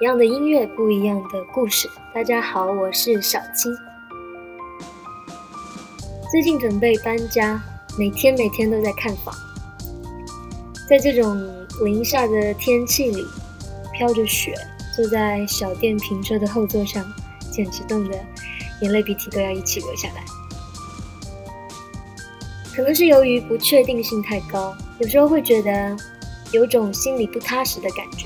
一样的音乐，不一样的故事。大家好，我是小青。最近准备搬家，每天每天都在看房。在这种零下的天气里，飘着雪，坐在小电瓶车的后座上，简直冻得眼泪鼻涕都要一起流下来。可能是由于不确定性太高，有时候会觉得。有种心里不踏实的感觉，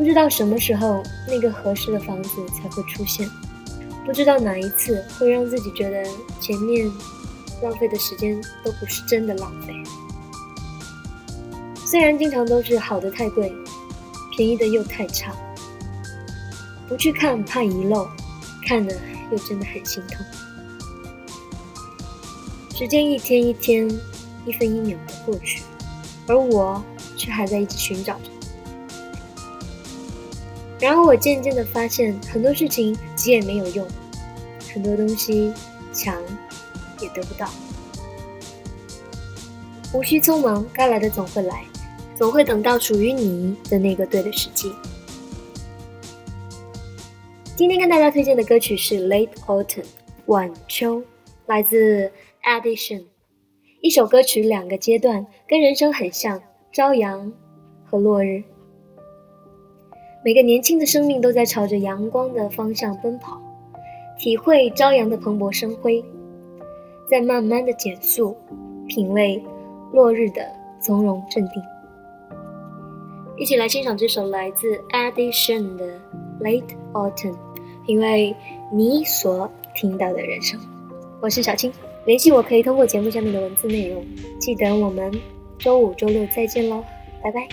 不知道什么时候那个合适的房子才会出现，不知道哪一次会让自己觉得前面浪费的时间都不是真的浪费。虽然经常都是好的太贵，便宜的又太差，不去看怕遗漏，看了又真的很心痛。时间一天一天，一分一秒的过去，而我。却还在一直寻找着。然后我渐渐的发现，很多事情急也没有用，很多东西强也得不到。无需匆忙，该来的总会来，总会等到属于你的那个对的时机。今天跟大家推荐的歌曲是《Late Autumn》晚秋，来自 Edition。一首歌曲，两个阶段，跟人生很像。朝阳和落日，每个年轻的生命都在朝着阳光的方向奔跑，体会朝阳的蓬勃生辉，在慢慢的减速，品味落日的从容镇定。一起来欣赏这首来自 Addition 的 Late Autumn，品味你所听到的人生。我是小青，联系我可以通过节目下面的文字内容。记得我们。周五、周六再见喽，拜拜。